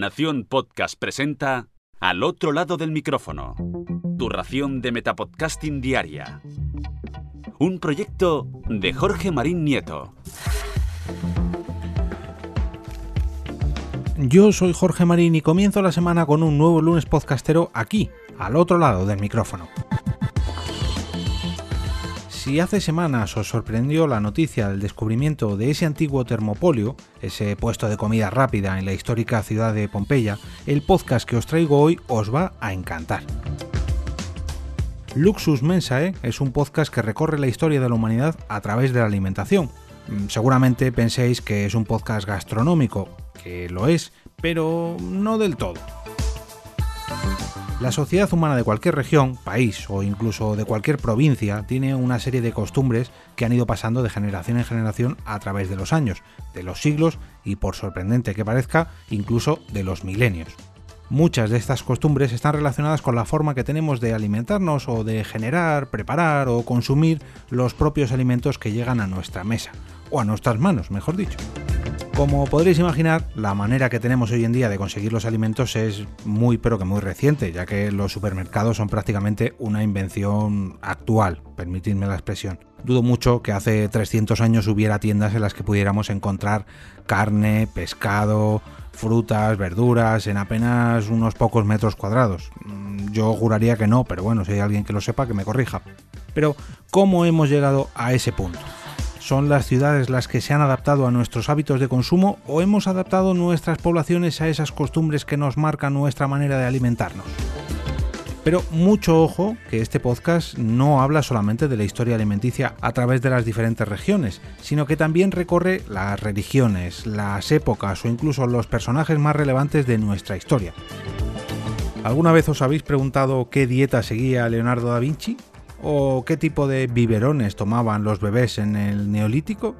Nación Podcast presenta Al otro lado del micrófono. Tu ración de Metapodcasting Diaria. Un proyecto de Jorge Marín Nieto. Yo soy Jorge Marín y comienzo la semana con un nuevo lunes podcastero aquí, al otro lado del micrófono. Si hace semanas os sorprendió la noticia del descubrimiento de ese antiguo termopolio, ese puesto de comida rápida en la histórica ciudad de Pompeya, el podcast que os traigo hoy os va a encantar. Luxus Mensae es un podcast que recorre la historia de la humanidad a través de la alimentación. Mm, seguramente penséis que es un podcast gastronómico, que lo es, pero no del todo. La sociedad humana de cualquier región, país o incluso de cualquier provincia tiene una serie de costumbres que han ido pasando de generación en generación a través de los años, de los siglos y, por sorprendente que parezca, incluso de los milenios. Muchas de estas costumbres están relacionadas con la forma que tenemos de alimentarnos o de generar, preparar o consumir los propios alimentos que llegan a nuestra mesa, o a nuestras manos, mejor dicho. Como podréis imaginar, la manera que tenemos hoy en día de conseguir los alimentos es muy pero que muy reciente, ya que los supermercados son prácticamente una invención actual, permitidme la expresión. Dudo mucho que hace 300 años hubiera tiendas en las que pudiéramos encontrar carne, pescado, frutas, verduras en apenas unos pocos metros cuadrados. Mm, yo juraría que no, pero bueno, si hay alguien que lo sepa, que me corrija. Pero, ¿cómo hemos llegado a ese punto? ¿Son las ciudades las que se han adaptado a nuestros hábitos de consumo o hemos adaptado nuestras poblaciones a esas costumbres que nos marcan nuestra manera de alimentarnos? Pero mucho ojo que este podcast no habla solamente de la historia alimenticia a través de las diferentes regiones, sino que también recorre las religiones, las épocas o incluso los personajes más relevantes de nuestra historia. ¿Alguna vez os habéis preguntado qué dieta seguía Leonardo da Vinci? ¿O qué tipo de biberones tomaban los bebés en el neolítico?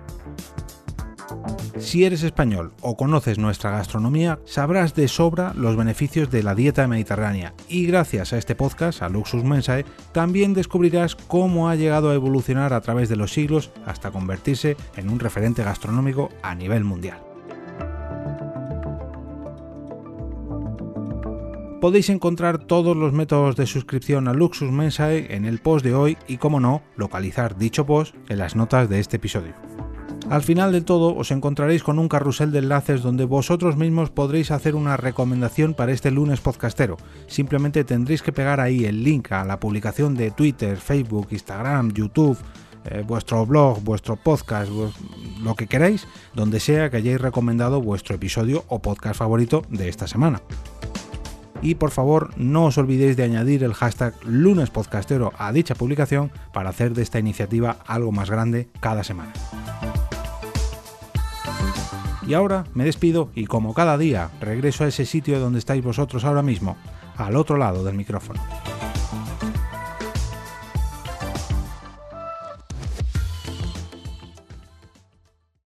Si eres español o conoces nuestra gastronomía, sabrás de sobra los beneficios de la dieta mediterránea y gracias a este podcast, a Luxus Mensae, también descubrirás cómo ha llegado a evolucionar a través de los siglos hasta convertirse en un referente gastronómico a nivel mundial. Podéis encontrar todos los métodos de suscripción a Luxus Mensae en el post de hoy y, como no, localizar dicho post en las notas de este episodio. Al final de todo os encontraréis con un carrusel de enlaces donde vosotros mismos podréis hacer una recomendación para este lunes podcastero. Simplemente tendréis que pegar ahí el link a la publicación de Twitter, Facebook, Instagram, YouTube, eh, vuestro blog, vuestro podcast, lo que queráis, donde sea que hayáis recomendado vuestro episodio o podcast favorito de esta semana y por favor no os olvidéis de añadir el hashtag lunespodcastero a dicha publicación para hacer de esta iniciativa algo más grande cada semana. Y ahora me despido y como cada día regreso a ese sitio donde estáis vosotros ahora mismo, al otro lado del micrófono.